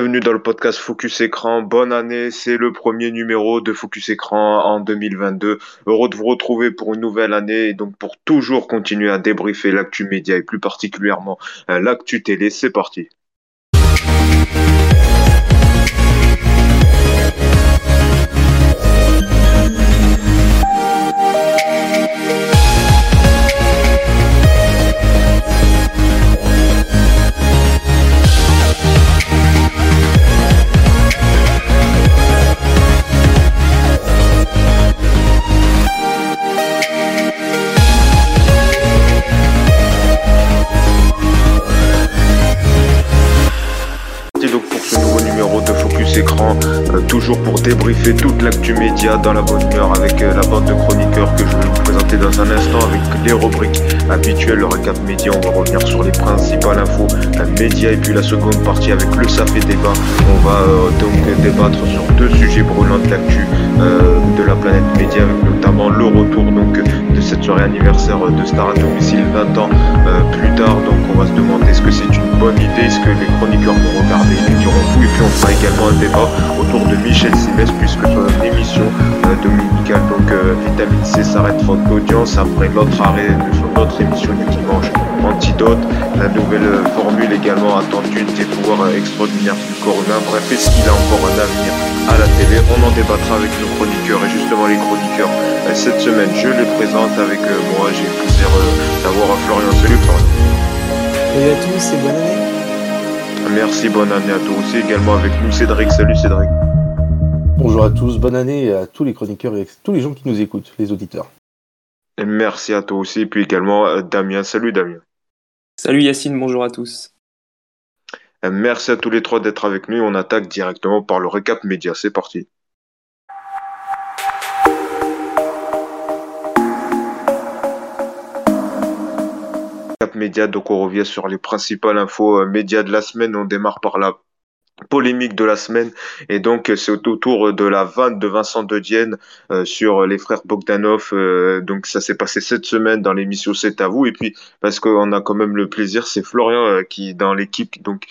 bienvenue dans le podcast Focus Écran. Bonne année, c'est le premier numéro de Focus Écran en 2022. Heureux de vous retrouver pour une nouvelle année et donc pour toujours continuer à débriefer l'actu média et plus particulièrement euh, l'actu télé. C'est parti. Débriefer toute l'actu média dans la bonne humeur avec euh, la bande de chroniqueurs que je vais vous présenter dans un instant avec les rubriques habituelles, le récap média, on va revenir sur les principales infos médias et puis la seconde partie avec le et débat. On va euh, donc débattre sur deux sujets brûlants de l'actu euh, de la planète média avec notamment le retour donc de cette soirée anniversaire de Star à domicile 20 ans plus tard. Donc on va se demander est-ce que c'est une bonne idée, est-ce que les chroniqueurs vont regarder, ils diront et puis on fera également un débat autour de Michel Simès puisque son émission euh, dominicale donc euh, Vitamine C s'arrête faute d'audience après l'autre son autre émission du dimanche Antidote, la nouvelle euh, formule également attendue des pouvoirs extraordinaires du corps humain. Bref, est-ce qu'il a encore un avenir à la télé? On en débattra avec nos chroniqueurs et justement les chroniqueurs. Cette semaine, je les présente avec moi. J'ai le plaisir d'avoir Florian. Salut Florian. Salut à tous et bonne année. Merci, bonne année à toi aussi. Également avec nous Cédric. Salut Cédric. Bonjour à tous, bonne année à tous les chroniqueurs et à tous les gens qui nous écoutent, les auditeurs. Et merci à toi aussi, puis également euh, Damien. Salut Damien. Salut Yacine, bonjour à tous. Merci à tous les trois d'être avec nous. On attaque directement par le récap média. C'est parti. Récap média, donc on revient sur les principales infos euh, médias de la semaine. On démarre par la polémique de la semaine. Et donc c'est autour de la vanne de Vincent De Dienne euh, sur les frères Bogdanov. Euh, donc ça s'est passé cette semaine dans l'émission C'est à vous. Et puis parce qu'on a quand même le plaisir c'est Florian euh, qui dans l'équipe donc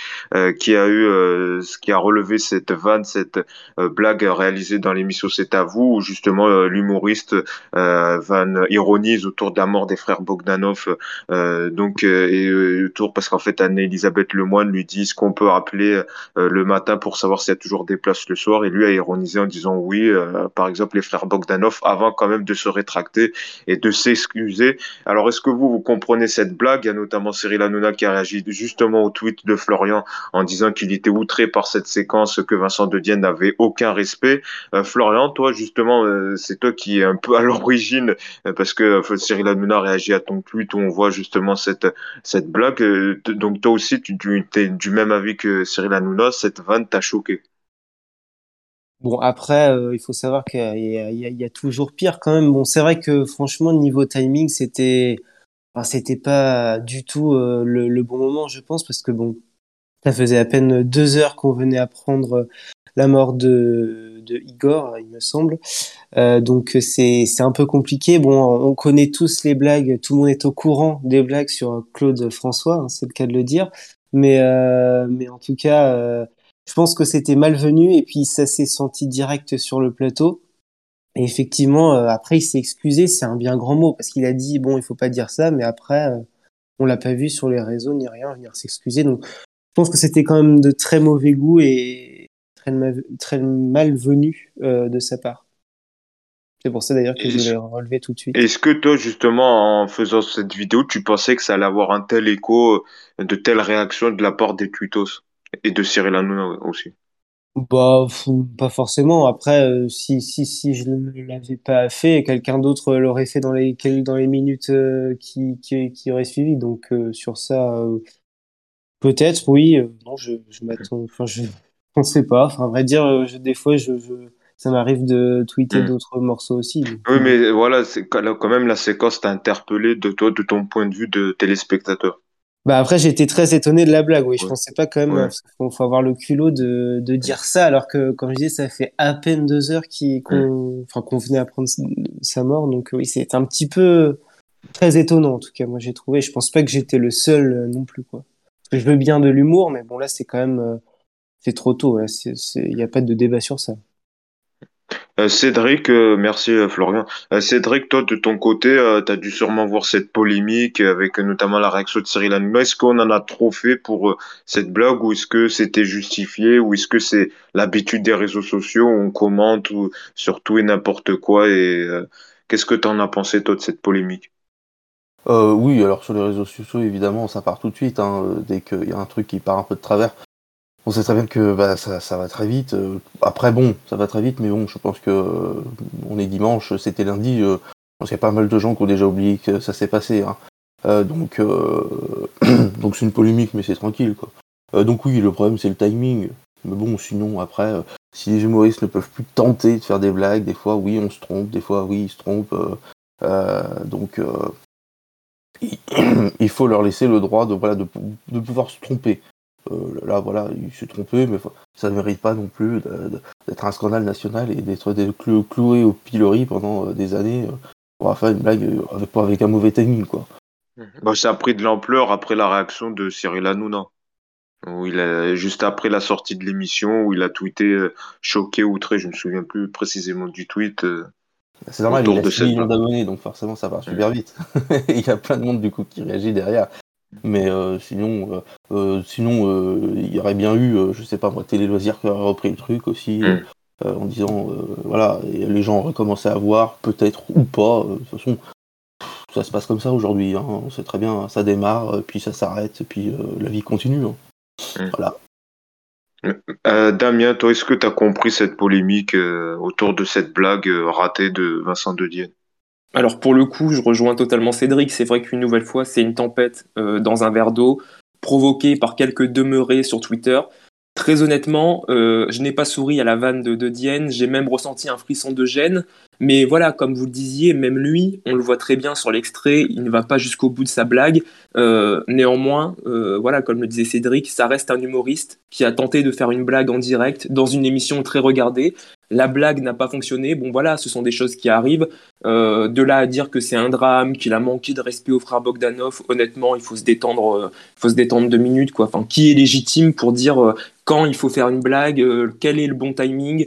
qui a eu qui a relevé cette vanne cette blague réalisée dans l'émission C'est à vous où justement l'humoriste Van ironise autour de la mort des frères Bogdanov. Donc et autour parce qu'en fait Anne-Elisabeth Lemoine lui dit ce qu'on peut appeler le le matin pour savoir s'il y a toujours des places le soir. Et lui a ironisé en disant oui, euh, par exemple, les frères Bogdanov, avant quand même de se rétracter et de s'excuser. Alors, est-ce que vous, vous comprenez cette blague? Il y a notamment Cyril Hanouna qui a réagi justement au tweet de Florian en disant qu'il était outré par cette séquence, que Vincent De Dienne n'avait aucun respect. Euh, Florian, toi, justement, euh, c'est toi qui est un peu à l'origine, parce que Cyril Hanouna réagit à ton tweet où on voit justement cette, cette blague. donc, toi aussi, tu, tu es du même avis que Cyril Hanouna cette vanne t'a choqué? Bon, après, euh, il faut savoir qu'il y, a toujours pire quand même. Bon, c'est vrai que franchement, niveau timing, c'était, c'était pas du tout euh, le, bon moment, je pense, parce que bon, ça faisait à peine deux heures qu'on venait apprendre la mort de, Igor, il me semble. Euh, donc c'est c'est un peu compliqué. Bon, on connaît tous les blagues, tout le monde est au courant des blagues sur Claude François, hein, c'est le cas de le dire. Mais mais en tout cas je pense que c'était malvenu et puis ça s'est senti direct sur le plateau. Et effectivement, euh, après, il s'est excusé, c'est un bien grand mot, parce qu'il a dit, bon, il faut pas dire ça, mais après, euh, on l'a pas vu sur les réseaux ni rien venir s'excuser. Donc, je pense que c'était quand même de très mauvais goût et très, très malvenu euh, de sa part. C'est pour ça d'ailleurs que je l'ai relevé tout de suite. Est-ce que toi, justement, en faisant cette vidéo, tu pensais que ça allait avoir un tel écho, de telles réactions de la part des tweetos et de Cyril Hanouna aussi? Bah, pas forcément. Après, euh, si, si, si je ne l'avais pas fait, quelqu'un d'autre l'aurait fait dans les, dans les minutes euh, qui, qui, qui auraient suivi. Donc, euh, sur ça, peut-être, oui. non, je, je m'attends. Enfin, je ne sais pas. Enfin, à vrai dire, des fois, je, je ça m'arrive de tweeter hmm. d'autres morceaux aussi. Oui, mais voilà, c'est quand même la séquence t'a interpellé de toi, de ton point de vue de téléspectateur. Bah après, j'étais très étonné de la blague. Oui, je pensais pas quand même. Ouais. Parce faut, avoir le culot de, de dire ça, alors que, comme je disais, ça fait à peine deux heures qu'on, enfin, qu'on venait apprendre sa mort. Donc oui, c'est un petit peu très étonnant en tout cas. Moi, j'ai trouvé. Je pense pas que j'étais le seul euh, non plus quoi. Je veux bien de l'humour, mais bon là, c'est quand même. Euh, c'est trop tôt. Il n'y a pas de débat sur ça. Euh, Cédric, euh, merci euh, Florian. Cédric, toi de ton côté, tu as dû sûrement voir cette polémique avec notamment la réaction de Cyril Hanouna. Est-ce qu'on en a trop fait pour cette blague ou est-ce que c'était justifié ou est-ce que c'est l'habitude des réseaux sociaux, on commente ou, sur tout et n'importe quoi et qu'est-ce que tu en as pensé toi de cette polémique? Oui, alors sur les réseaux sociaux, évidemment, ça part tout de suite. Hein, dès qu'il y a un truc qui part un peu de travers, on sait que bah, ça, va très vite. Euh, après, bon, ça va très vite, mais bon, je pense que euh, on est dimanche, c'était lundi. Euh, je pense qu'il y a pas mal de gens qui ont déjà oublié que ça s'est passé. Hein. donc, donc c'est une polémique, mais c'est tranquille, quoi. donc oui, le problème c'est le timing. Mais bon, sinon après, si les humoristes ne peuvent plus tenter de faire des blagues, des fois oui, on se trompe, des fois oui, ils se trompent. donc il faut leur laisser le droit de, voilà, de pouvoir se tromper. Euh, là, voilà, il s'est trompé, mais ça ne mérite pas non plus d'être un scandale national et d'être cloué au pilori pendant euh, des années euh, pour faire une blague avec, avec un mauvais timing, quoi. Bah, ça a pris de l'ampleur après la réaction de Cyril Hanouna. Où il a, juste après la sortie de l'émission, où il a tweeté choqué, outré, je me souviens plus précisément du tweet. c'est normal, il a 6 millions d'abonnés, donc forcément ça va super vite. il y a plein de monde du coup qui réagit derrière. Mais euh, sinon, euh, euh, sinon il y aurait bien eu, je sais pas moi, Télé Loisirs qui aurait repris le truc aussi, mm. en disant, voilà, les gens auraient commencé à voir, peut-être ou pas. de toute façon, ça se passe comme ça aujourd'hui. Hein, on sait très bien, ça démarre, puis ça s'arrête, puis la vie continue. Hein. Mm. Voilà. Damien, toi, est-ce que tu as compris cette polémique autour de cette blague ratée de Vincent De Dienne alors pour le coup, je rejoins totalement Cédric. C'est vrai qu'une nouvelle fois, c'est une tempête euh, dans un verre d'eau provoquée par quelques demeurés sur Twitter. Très honnêtement, euh, je n'ai pas souri à la vanne de, de Dienne, j'ai même ressenti un frisson de gêne. Mais voilà, comme vous le disiez, même lui, on le voit très bien sur l'extrait, il ne va pas jusqu'au bout de sa blague. Euh, néanmoins, voilà, comme le disait Cédric, ça reste un humoriste qui a tenté de faire une blague en direct dans une émission très regardée la blague n'a pas fonctionné. Bon voilà, ce sont des choses qui arrivent. Euh, de là à dire que c'est un drame, qu'il a manqué de respect au frère Bogdanov, honnêtement, il faut se détendre, euh, faut se détendre deux minutes quoi. Enfin, qui est légitime pour dire euh, quand il faut faire une blague, quel est le bon timing,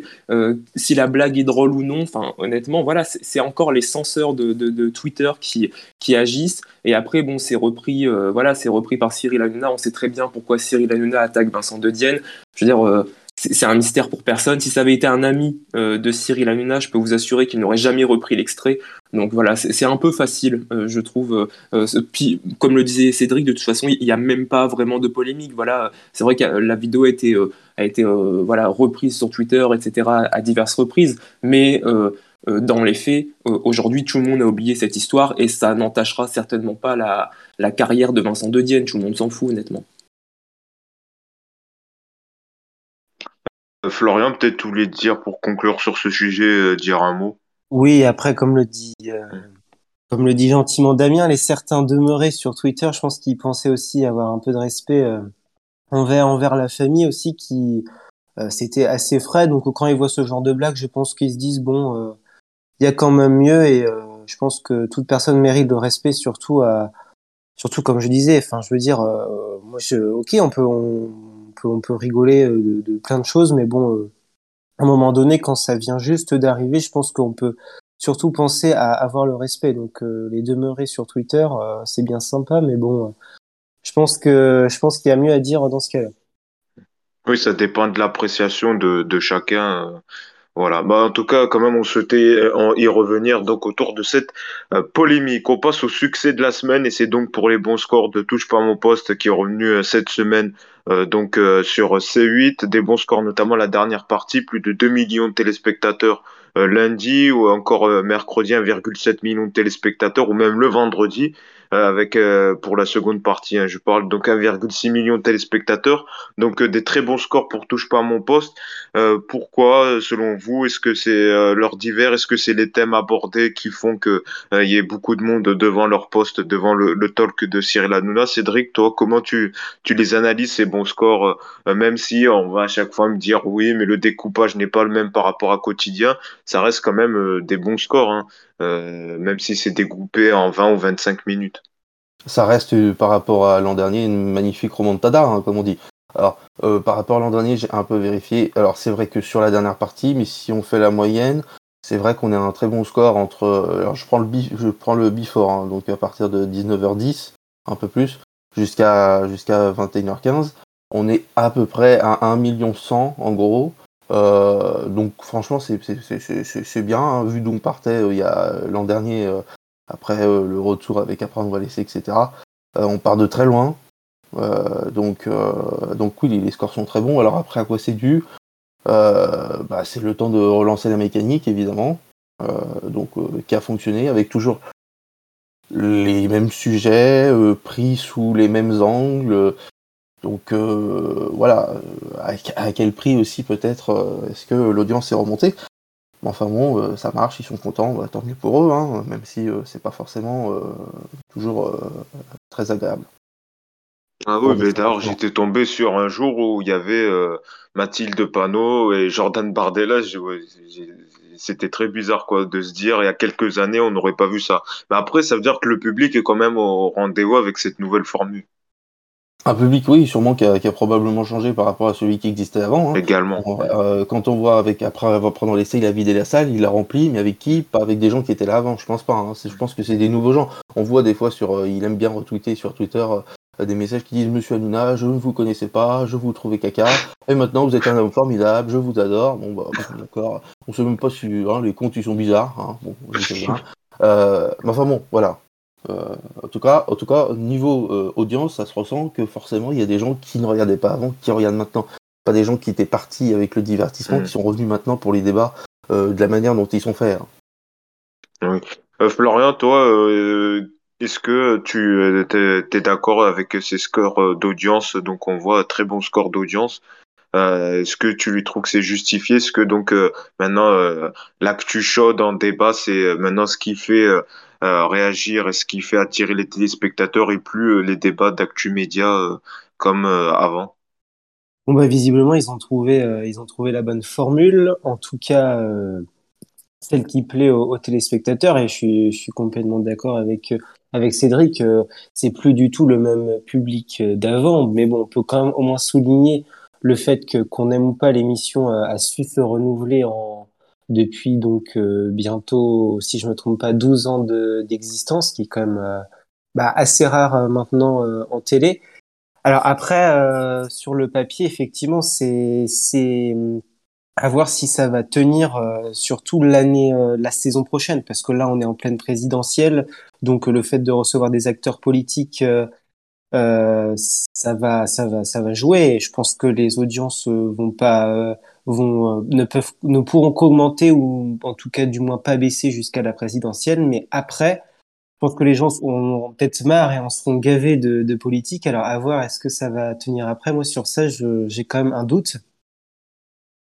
si la blague est drôle ou non. Enfin, honnêtement, voilà, c'est encore les censeurs de, Twitter qui, qui agissent. Et après, bon, c'est repris, voilà, c'est repris par Cyril Hanouna. On sait très bien pourquoi Cyril Hanouna attaque Vincent De Dienne. Je veux dire c'est un mystère pour personne. Si ça avait été un ami euh, de Cyril Hanouna, je peux vous assurer qu'il n'aurait jamais repris l'extrait. Donc voilà, c'est un peu facile, euh, je trouve. Euh, comme le disait Cédric, de toute façon, il n'y a même pas vraiment de polémique. Voilà, c'est vrai que la vidéo a été, a été voilà, reprise sur Twitter, etc., à diverses reprises. Mais dans les faits, aujourd'hui, tout le monde a oublié cette histoire et ça n'entachera certainement pas la, la carrière de Vincent De Dienne. Tout le monde s'en fout, honnêtement. Florian, peut-être tu voulais dire pour conclure sur ce sujet, euh, dire un mot? Oui, après, comme le dit, euh, comme le dit gentiment Damien, les certains demeurés sur Twitter, je pense qu'ils pensaient aussi avoir un peu de respect euh, envers, envers la famille aussi, qui c'était assez frais. Donc quand ils voient ce genre de blague, je pense qu'ils se disent bon, il y a quand même mieux et je pense que toute personne mérite le respect, surtout à, surtout comme je disais. Enfin, je veux dire, moi, je, ok, on peut, on, on peut rigoler euh, de, plein de choses, mais bon, euh, à un moment donné, quand ça vient juste d'arriver, je pense qu'on peut surtout penser à avoir le respect. Donc euh, les demeurer sur Twitter, c'est bien sympa, mais bon, je pense que je pense qu'il y a mieux à dire dans ce cas-là. Oui, ça dépend de l'appréciation de, de chacun. Voilà. Bah, en tout cas, quand même, on souhaitait y revenir donc autour de cette polémique. On passe au succès de la semaine et c'est donc pour les bons scores de Touche pas mon poste qui est revenu cette semaine euh, donc euh, sur C8, des bons scores, notamment la dernière partie, plus de 2 millions de téléspectateurs euh, lundi ou encore mercredi 1,7 million de téléspectateurs ou même le vendredi euh, avec euh, pour la seconde partie. Hein, je parle donc 1,6 million de téléspectateurs, donc euh, des très bons scores pour touche pas à mon poste. pourquoi, selon vous, est-ce que c'est l'heure d'hiver, est-ce que c'est les thèmes abordés qui font que il y ait beaucoup de monde devant leur poste, devant le, le talk de Cyril Hanouna? Cédric, toi, comment tu tu les analyses ces bons scores, même si on va à chaque fois me dire oui, mais le découpage n'est pas le même par rapport à quotidien, ça reste quand même des bons scores. Hein. Euh, même si c'est dégroupé en 20 ou 25 minutes. Ça reste, euh, par rapport à l'an dernier, une magnifique remontada, hein, comme on dit. Alors, par rapport à l'an dernier, j'ai un peu vérifié. Alors, c'est vrai que sur la dernière partie, mais si on fait la moyenne, c'est vrai qu'on a un très bon score entre. Alors, je prends le, je prends le before, hein, donc à partir de 19h10, un peu plus, jusqu'à jusqu'à 21h15. On est à peu près à 1 million 100 en gros. Euh, donc franchement c'est bien hein, vu d'où on partait euh, il y a l'an dernier euh, après le retour avec on va laisser etc. on part de très loin. Donc donc oui les, scores sont très bons. Alors après à quoi c'est dû? Bah, c'est le temps de relancer la mécanique évidemment. Donc qui a fonctionné avec toujours les mêmes sujets pris sous les mêmes angles. Donc euh, voilà, à, quel prix aussi peut-être euh, est-ce que l'audience est remontée? Enfin bon, euh, ça marche, ils sont contents, bah, tant mieux pour eux, hein, même si c'est pas forcément toujours très agréable. Ah oui, mais d'ailleurs, j'étais tombé sur un jour où il y avait Mathilde Panot et Jordan Bardella. C'était très bizarre quoi de se dire il y a quelques années on n'aurait pas vu ça. Mais après, ça veut dire que le public est quand même au rendez-vous avec cette nouvelle formule. Un public, oui, sûrement qui a, qui a, probablement changé par rapport à celui qui existait avant. Hein. Également. Euh, quand on voit avec après avoir pendant l'essai, il a vidé la salle, il l'a rempli, mais avec qui? Pas avec des gens qui étaient là avant. Je pense pas. Hein. Je pense que c'est des nouveaux gens. On voit des fois sur, euh, il aime bien retweeter sur Twitter euh, des messages qui disent Monsieur Hanouna, je ne vous connaissais pas, je vous trouvais caca, et maintenant vous êtes un homme formidable, je vous adore. Bon bah d'accord. On sait même pas si hein, les comptes ils sont bizarres. Hein. Bon, je sais pas. mais enfin bon, voilà. Euh, en tout cas, en tout cas, niveau euh, audience, ça se ressent que forcément il y a des gens qui ne regardaient pas avant, qui regardent maintenant. Pas des gens qui étaient partis avec le divertissement, mm. qui sont revenus maintenant pour les débats euh, de la manière dont ils sont faits. Hein. Oui. Florian, toi, est-ce que tu es, d'accord avec ces scores d'audience? Donc on voit un très bon score d'audience. Est-ce que tu lui trouves que c'est justifié? Est-ce que donc maintenant l'actu chaude en débat, c'est maintenant ce qui fait réagir et ce qui fait attirer les téléspectateurs et plus euh, les débats d'actu média euh, comme euh, avant. Bon bah visiblement ils ont trouvé ils ont trouvé la bonne formule. En tout cas celle qui plaît aux, téléspectateurs et je suis je suis complètement d'accord avec avec Cédric c'est plus du tout le même public d'avant. Mais bon on peut quand même au moins souligner le fait que qu'on n'aime pas l'émission a su se renouveler en depuis donc euh, bientôt, si je me trompe pas, 12 ans d'existence, qui est quand même euh, bah, assez rare euh, maintenant en télé. Alors après, sur le papier, effectivement, c'est à voir si ça va tenir surtout l'année, la saison prochaine, parce que là, on est en pleine présidentielle, donc le fait de recevoir des acteurs politiques euh, ça va, ça va, ça va jouer. Et je pense que les audiences vont pas, vont euh, ne peuvent, ne pourront qu'augmenter ou en tout cas du moins pas baisser jusqu'à la présidentielle. Mais après, je pense que les gens ont peut-être marre et en seront gavés de, de politique. Alors à voir, est-ce que ça va tenir après? Moi sur ça, j'ai quand même un doute.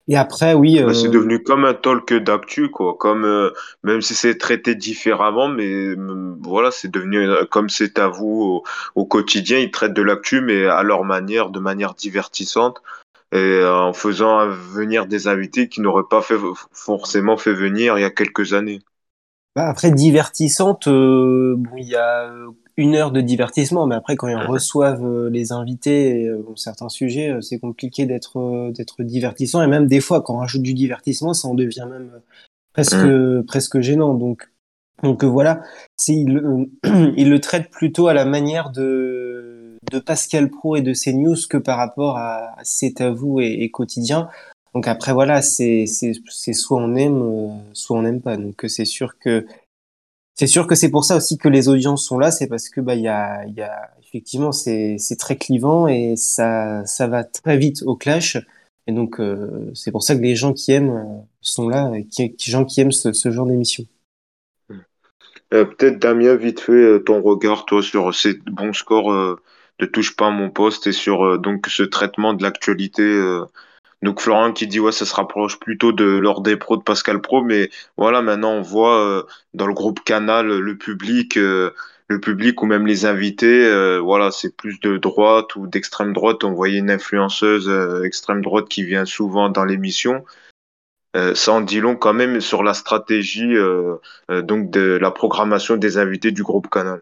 Et après, oui. Bah, c'est euh, devenu comme un talk d'actu, quoi. Comme euh, même si c'est traité différemment, mais voilà, c'est devenu comme c'est à vous au, quotidien. Ils traitent de l'actu, mais à leur manière, de manière divertissante et en faisant venir des invités qui n'auraient pas fait, forcément fait venir il y a quelques années. Bah après, divertissante, euh, bon, il y a une heure de divertissement, mais après, quand ils reçoivent euh, les invités, euh, certains sujets, c'est compliqué d'être d'être divertissant. Et même des fois, quand on rajoute du divertissement, ça en devient même presque mmh. presque gênant. Donc donc voilà, il, il le traite plutôt à la manière de de Pascal Pro et de CNews que par rapport à C'est à vous et, quotidien. Donc après voilà, c'est soit on aime, euh, soit on n'aime pas. Donc c'est sûr que c'est sûr que c'est pour ça aussi que les audiences sont là, c'est parce que bah il y a effectivement c'est très clivant et ça ça va très vite au clash. Et donc euh, c'est pour ça que les gens qui aiment euh, sont là, qui, gens qui aiment ce, ce genre d'émission. Peut-être Damien, vite fait ton regard toi sur ces bons scores ne touche pas à mon poste et sur euh, donc ce traitement de l'actualité. Euh. donc Florent qui dit ouais ça se rapproche plutôt de l'ordre des pros de Pascal Pro, mais voilà maintenant on voit euh, dans le groupe Canal le public, le public ou même les invités, voilà c'est plus de droite ou d'extrême droite. On voyait une influenceuse extrême droite qui vient souvent dans l'émission. ça en dit long quand même sur la stratégie donc de la programmation des invités du groupe Canal.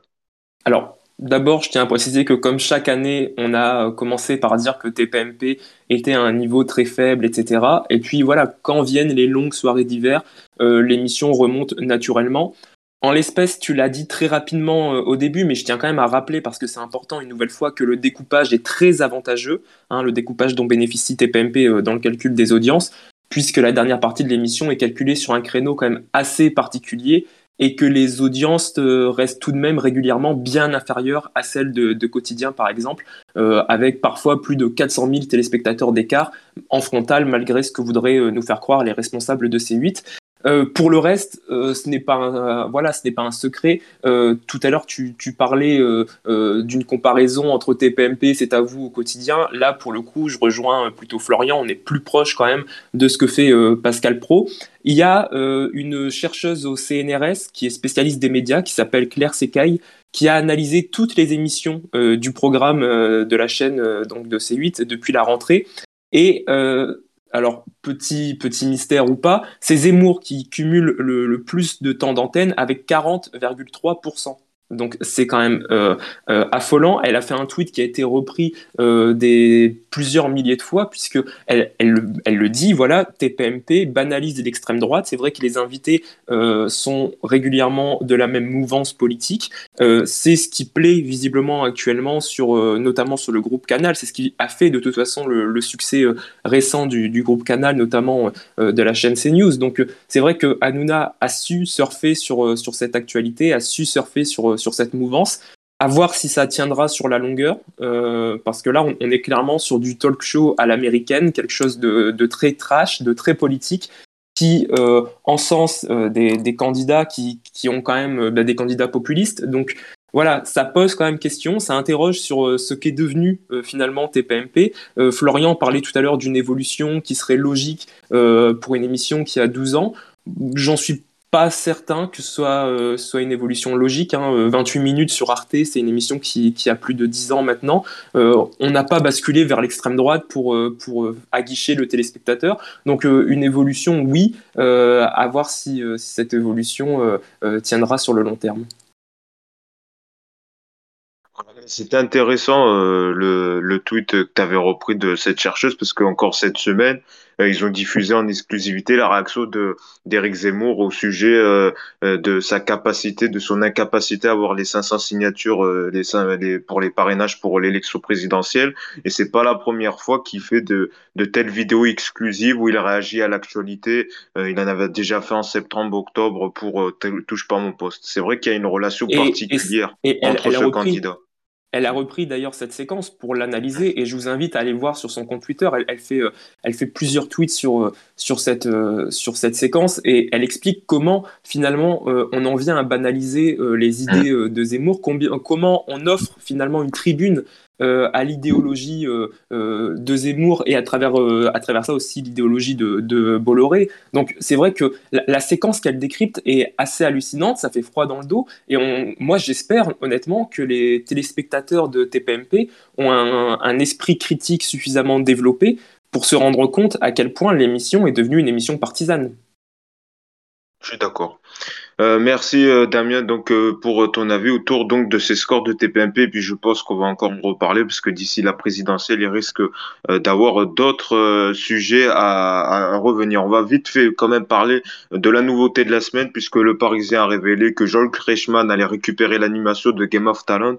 Alors D'abord, je tiens à préciser que comme chaque année, on a commencé par dire que TPMP était à un niveau très faible, etc. Et puis voilà, quand viennent les longues soirées d'hiver, euh, l'émission remonte naturellement. En l'espèce, tu l'as dit très rapidement euh, au début, mais je tiens quand même à rappeler, parce que c'est important une nouvelle fois, que le découpage est très avantageux, hein, le découpage dont bénéficie TPMP euh, dans le calcul des audiences, puisque la dernière partie de l'émission est calculée sur un créneau quand même assez particulier, et que les audiences euh, restent tout de même régulièrement bien inférieures à celles de, quotidien, par exemple, euh, avec parfois plus de 400 000 téléspectateurs d'écart en frontal, malgré ce que voudraient euh, nous faire croire les responsables de C8. Euh, pour le reste, euh, ce n'est pas un, voilà, ce n'est pas un secret. Euh, tout à l'heure, tu, tu parlais d'une comparaison entre TPMP, c'est à vous au quotidien. Là, pour le coup, je rejoins plutôt Florian. On est plus proche quand même de ce que fait Pascal Pro. Il y a une chercheuse au CNRS qui est spécialiste des médias, qui s'appelle Claire Secaille, qui a analysé toutes les émissions du programme de la chaîne donc de C8 depuis la rentrée. Et alors petit petit mystère ou pas, c'est Zemmour qui cumule le, le plus de temps d'antenne avec 40,3%. Donc c'est quand même euh, euh, affolant. Elle a fait un tweet qui a été repris euh, des plusieurs milliers de fois puisque elle, elle, elle, le dit. Voilà, TPMP banalise l'extrême droite. C'est vrai que les invités sont régulièrement de la même mouvance politique. c'est ce qui plaît visiblement actuellement sur, notamment sur le groupe Canal. C'est ce qui a fait de toute façon le, succès récent du, du, groupe Canal, notamment de la chaîne CNews. Donc c'est vrai que Hanouna a su surfer sur sur cette actualité, a su surfer sur sur cette mouvance. À voir si ça tiendra sur la longueur, euh, parce que là, on, est clairement sur du talk show à l'américaine, quelque chose de, très trash, de très politique, qui euh, encense euh, des, candidats qui, ont quand même bah, des candidats populistes. Donc voilà, ça pose quand même question, ça interroge sur ce qu'est devenu finalement TPMP. Florian parlait tout à l'heure d'une évolution qui serait logique pour une émission qui a 12 ans. J'en suis pas certain que ce soit, euh, une évolution logique. Hein. 28 euh, minutes sur Arte, c'est une émission qui, a plus de 10 ans maintenant. Euh, on n'a pas basculé vers l'extrême droite pour, pour aguicher le téléspectateur. Donc une évolution, oui, à voir si, cette évolution tiendra sur le long terme. C'était intéressant le, le, tweet que tu avais repris de cette chercheuse parce qu'encore cette semaine, ils ont diffusé en exclusivité la réaction de d'Éric Zemmour au sujet euh, euh, de sa capacité, de son incapacité à avoir les 500 signatures les, les, pour les parrainages pour l'élection présidentielle. Et c'est pas la première fois qu'il fait de, de telles vidéos exclusives où il réagit à l'actualité. il en avait déjà fait en septembre, octobre pour Touche pas mon poste. C'est vrai qu'il y a une relation particulière entre ce candidat. Elle a repris d'ailleurs cette séquence pour l'analyser et je vous invite à aller voir sur son compte Twitter. Elle, fait, euh, elle fait plusieurs tweets sur, euh, sur, cette, euh, sur cette séquence et elle explique comment finalement on en vient à banaliser les idées de Zemmour, comment on offre finalement une tribune à l'idéologie euh, euh, de Zemmour et à travers, à travers ça aussi l'idéologie de, de, Bolloré. Donc c'est vrai que la, séquence qu'elle décrypte est assez hallucinante, ça fait froid dans le dos. Et moi j'espère honnêtement que les téléspectateurs de TPMP ont un, un esprit critique suffisamment développé pour se rendre compte à quel point l'émission est devenue une émission partisane. Je suis d'accord. Euh, merci euh, Damien donc euh, pour ton avis autour donc de ces scores de TPMP et puis je pense qu'on va encore en reparler parce que d'ici la présidentielle il risque d'avoir d'autres sujets à, à, revenir. On va vite fait quand même parler de la nouveauté de la semaine puisque le Parisien a révélé que Joel Kreischmann allait récupérer l'animation de Game of Talent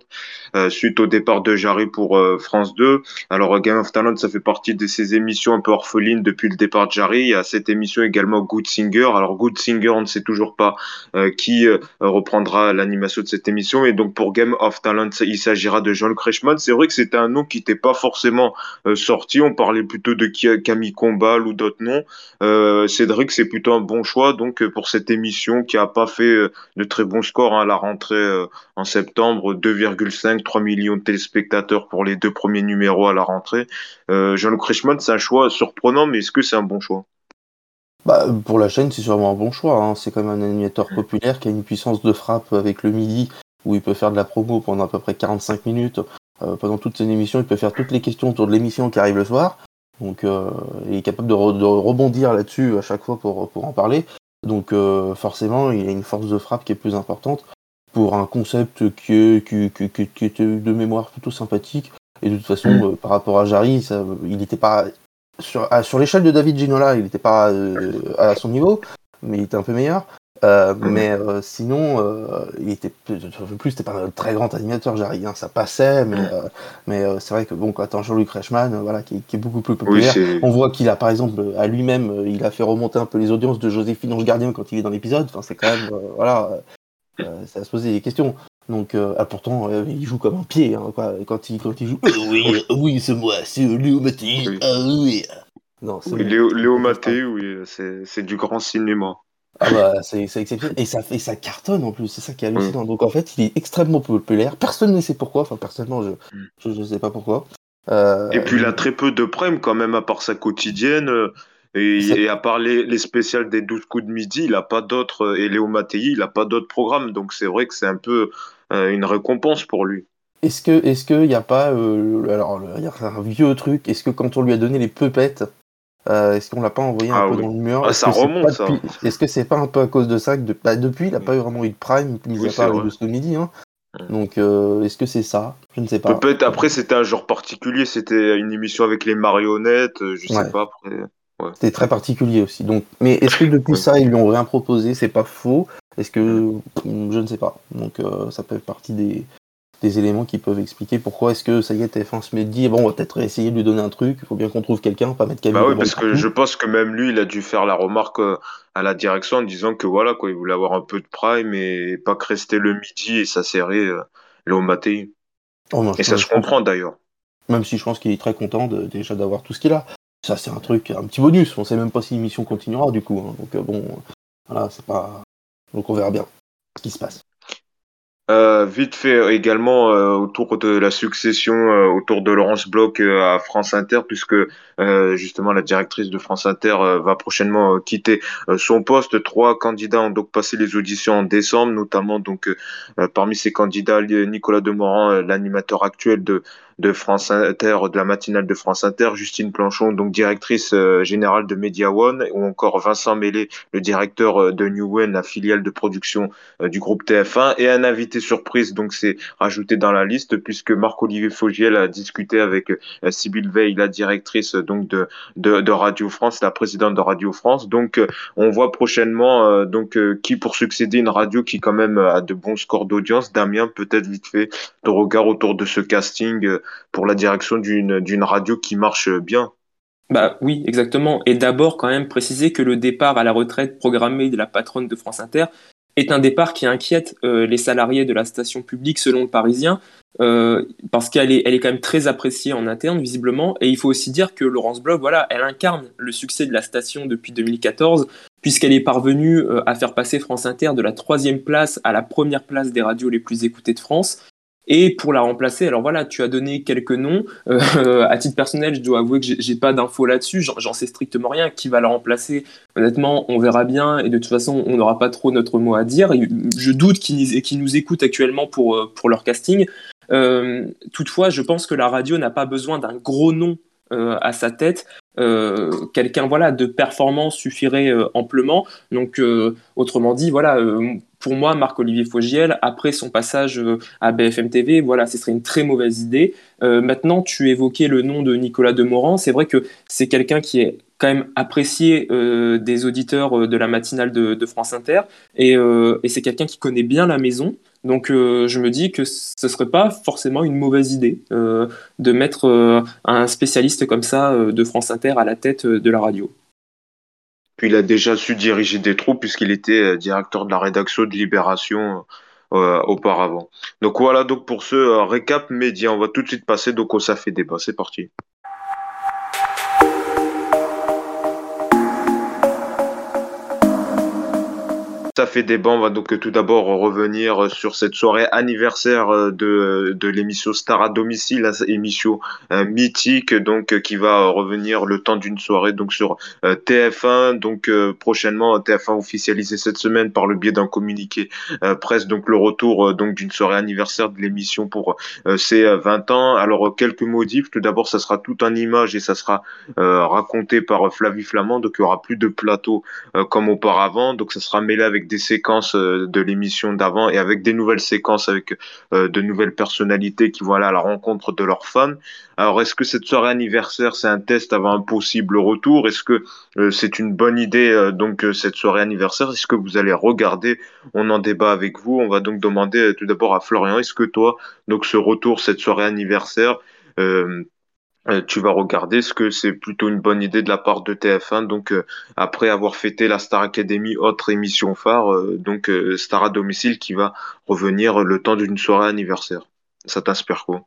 suite au départ de Jarry pour France 2. Alors Game of Talent ça fait partie de ces émissions un peu orphelines depuis le départ de Jarry. Il y a cette émission également Good Singer. Alors Good Singer on ne sait toujours pas qui euh, reprendra l'animation de cette émission. Et donc pour Game of Talent, il s'agira de John Kretschmann. C'est vrai que c'était un nom qui n'était pas forcément euh, sorti. On parlait plutôt de Camille Combal ou d'autres noms. Cédric, c'est plutôt un bon choix donc pour cette émission qui a pas fait de très bons scores hein, à la rentrée en septembre, 2,5, 3 millions de téléspectateurs pour les deux premiers numéros à la rentrée. John Kretschmann, c'est un choix surprenant, mais est-ce que c'est un bon choix? Bah, pour la chaîne, c'est sûrement un bon choix. Hein. C'est quand même un animateur populaire qui a une puissance de frappe avec le midi où il peut faire de la promo pendant à peu près 45 minutes. Euh, pendant toute une émission, il peut faire toutes les questions autour de l'émission qui arrive le soir. Donc, euh, il est capable de, rebondir là-dessus à chaque fois pour, pour en parler. Donc, euh, forcément, il a une force de frappe qui est plus importante. pour un concept qui, est, qui, qui, qui, était de mémoire plutôt sympathique. Et de toute façon, Mm. euh, par rapport à Jarry, ça, il n'était pas sur, à- sur l'échelle de David Ginola, il n'était pas euh, à son niveau, mais il était un peu meilleur. Euh, Mm. Mais euh, sinon, euh, il était en plus, c'était pas un très grand animateur, Jarry. Hein, ça passait, mais, mais c'est vrai que bon, un Jean-Luc Reichmann, voilà, qui, qui est beaucoup plus populaire. On voit qu'il a, par exemple, à lui-même, il a fait remonter un peu les audiences de Joséphine Ange Gardien quand il est dans l'épisode. Enfin, c'est quand même, voilà, ça se poser des questions. Donc, euh, ah, pourtant, euh, il joue comme un pied, hein, quoi. Quand il, quand il joue, Euh, oui, euh, oui, c'est moi, c'est euh, Léo Mattei. Oui. Ah oui. Non, c'est Oui, bon. Léo, Léo Mattei, oui, c'est c'est du grand cinéma. Ah bah, c'est c'est exceptionnel. Et ça, et ça cartonne en plus, c'est ça qui est hallucinant. Donc, en fait, il est extrêmement populaire. Personne ne sait pourquoi. Enfin, personnellement, je, je, je sais pas pourquoi. Euh, Et puis il a très peu de prime quand même, à part sa quotidienne. Et, à part les, les spéciales des 12 coups de midi, il a pas d'autres. Et Léo Mattei, il a pas d'autres programmes. Donc c'est vrai que c'est un peu une récompense pour lui. Est-ce que, est-ce qu'il n'y a pas, euh, alors le- il y a un vieux truc, est-ce que quand on lui a donné les peupettes, euh, est-ce qu'on l'a pas envoyé un Ah peu oui. dans le mur Ah, Est-ce ça que c'est remonte, pas ça. depuis- Est-ce que c'est pas un peu à cause de ça que de- bah, depuis il n'a pas eu vraiment eu de prime, mis Oui, à part deux de midi. Hein. Donc euh, est-ce que c'est ça? Je ne sais pas. Peut-être après c'était un genre particulier, c'était une émission avec les marionnettes, euh, je Ouais. sais pas après. C'était très particulier aussi. Donc, mais est-ce que depuis ça ils lui ont rien proposé? C'est pas faux. Est-ce que je ne sais pas. Donc euh, ça peut être partie des des éléments qui peuvent expliquer pourquoi est-ce que ça y est TF1 se met dit bon on va peut-être essayer de lui donner un truc il faut bien qu'on trouve quelqu'un pas mettre Camille Bah oui, parce que je pense que même lui, il a dû faire la remarque euh, à la direction en disant que voilà, quoi, il voulait avoir un peu de prime et pas que rester le midi et sa série euh, Léo Mattei. Oh, non, Et ça se comprend d'ailleurs. Même si je pense qu'il est très content de, déjà d'avoir tout ce qu'il a. Ça, c'est un truc, un petit bonus. On sait même pas si l'émission continuera du coup. hein. Donc euh, bon, voilà, c'est pas. Donc on verra bien ce qui se passe. Euh, vite fait également euh, autour de la succession euh, autour de Laurence Bloch à France Inter puisque justement la directrice de France Inter va prochainement quitter son poste. Trois candidats ont donc passé les auditions en décembre, notamment donc parmi ces candidats Nicolas Demorand, l'animateur actuel de de France Inter, de la matinale de France Inter, Justine Planchon, donc directrice euh, générale de Media One, ou encore Vincent Mélé, le directeur euh, de New One, la filiale de production euh, du groupe TF1, et un invité surprise, donc c'est rajouté dans la liste, puisque Marc-Olivier Fogiel a discuté avec Sybille Veil, la directrice donc de, de, Radio France, la présidente de Radio France. Donc on voit prochainement donc qui pour succéder une radio qui quand même a de bons scores d'audience. Damien, peut-être vite fait ton regard autour de ce casting pour la direction d'une radio qui marche bien. Bah oui, exactement. Et d'abord, quand même, préciser que le départ à la retraite programmé de la patronne de France Inter est un départ qui inquiète euh, les salariés de la station publique, selon le Parisien, euh, parce qu'elle est, elle est quand même très appréciée en interne, visiblement. Et il faut aussi dire que Laurence Bloch, voilà, elle incarne le succès de la station depuis 2014, puisqu'elle est parvenue euh, à faire passer France Inter de la troisième place à la première place des radios les plus écoutées de France. Et pour la remplacer, alors voilà, tu as donné quelques noms. Euh, à titre personnel, je dois avouer que j'ai pas d'infos là-dessus. J'en sais strictement rien. Qui va la remplacer? Honnêtement, on verra bien. Et de toute façon, on n'aura pas trop notre mot à dire. Je doute qu'ils nous écoutent actuellement pour, euh, pour leur casting. Euh, toutefois, je pense que la radio n'a pas besoin d'un gros nom à sa tête. Quelqu'un voilà de performance suffirait amplement. Donc, autrement dit, voilà, pour moi, Marc-Olivier Fogiel, après son passage euh, à BFM TV, voilà, ce serait une très mauvaise idée. Euh, maintenant, tu évoquais le nom de Nicolas Demorand. C'est vrai que c'est quelqu'un qui est quand même apprécié euh, des auditeurs de la matinale de, France Inter, et, c'est quelqu'un qui connaît bien la maison. Donc, je me dis que ce serait pas forcément une mauvaise idée de mettre un spécialiste comme ça de France Inter à la tête de la radio. Puis il a déjà su diriger des troupes puisqu'il était euh, directeur de la rédaction de Libération euh, auparavant. Donc voilà donc pour ce euh, récap média, on va tout de suite passer donc au ça fait débat. C'est parti. Fait débat. On va donc tout d'abord revenir sur cette soirée anniversaire euh, de, de l'émission Star à domicile, la émission euh, mythique donc euh, qui va revenir le temps d'une soirée donc sur euh, TF1. Donc euh, prochainement TF1 officialisé cette semaine par le biais d'un communiqué euh, presse donc le retour euh, donc d'une soirée anniversaire de l'émission pour euh, ses euh, 20 ans. Alors euh, quelques modifs. Tout d'abord, ça sera tout en image et ça sera euh, raconté par Flavie Flamand. Donc il y aura plus de plateau euh, comme auparavant. Donc ça sera mêlé avec des séquences de l'émission d'avant et avec des nouvelles séquences avec de nouvelles personnalités qui vont aller à la rencontre de leurs fans. Alors, est-ce que cette soirée anniversaire, c'est un test avant un possible retour? Est-ce que c'est une bonne idée, donc, cette soirée anniversaire? Est-ce que vous allez regarder? On en débat avec vous. On va donc demander tout d'abord à Florian, est-ce que toi, donc, ce retour, cette soirée anniversaire, euh, euh, tu vas regarder ce que c'est plutôt une bonne idée de la part de TF1. Donc, euh, après avoir fêté la Star Academy, autre émission phare, donc Star à domicile qui va revenir le temps d'une soirée anniversaire. Ça t'inspire quoi?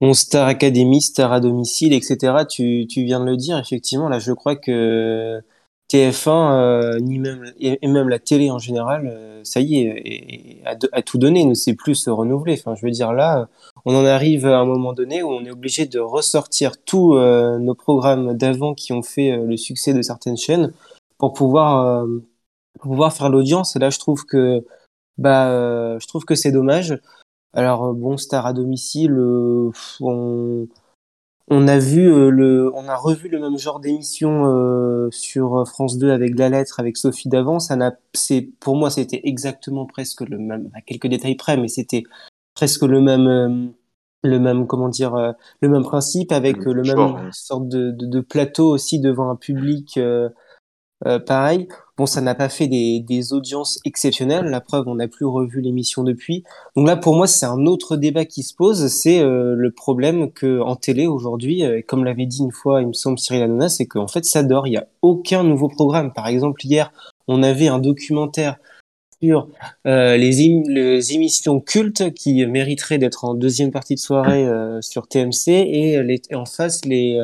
Bon, Star Academy, Star à domicile, etc. Tu, tu viens de le dire, effectivement. Là, je crois que TF1, euh, ni même, et, même la télé en général, euh, ça y est, a, tout donné, ne sait plus se renouveler. Enfin, je veux dire, là, on en arrive à un moment donné où on est obligé de ressortir tous euh, nos programmes d'avant qui ont fait le succès de certaines chaînes pour pouvoir, pour pouvoir faire l'audience. Et là, je trouve que, bah, je trouve que c'est dommage. Alors, bon, Star à domicile, on on a vu euh, le, on a revu le même genre d'émission euh, sur France 2 avec la lettre, avec Sophie d'avant. Ça n'a, c'est pour moi, c'était exactement presque le même, à quelques détails près, mais c'était presque le même, euh, le même, comment dire, le même principe avec le même sorte de, de, de, plateau aussi devant un public pareil. Bon, ça n'a pas fait des, audiences exceptionnelles. La preuve, on n'a plus revu l'émission depuis. Donc là, pour moi, c'est un autre débat qui se pose. C'est euh, le problème que en télé aujourd'hui, euh, comme l'avait dit une fois, il me semble Cyril Hanouna, c'est qu'en fait, ça dort. Il n'y a aucun nouveau programme. Par exemple, hier, on avait un documentaire sur euh, les, émissions cultes qui mériteraient d'être en deuxième partie de soirée sur TMC et en face les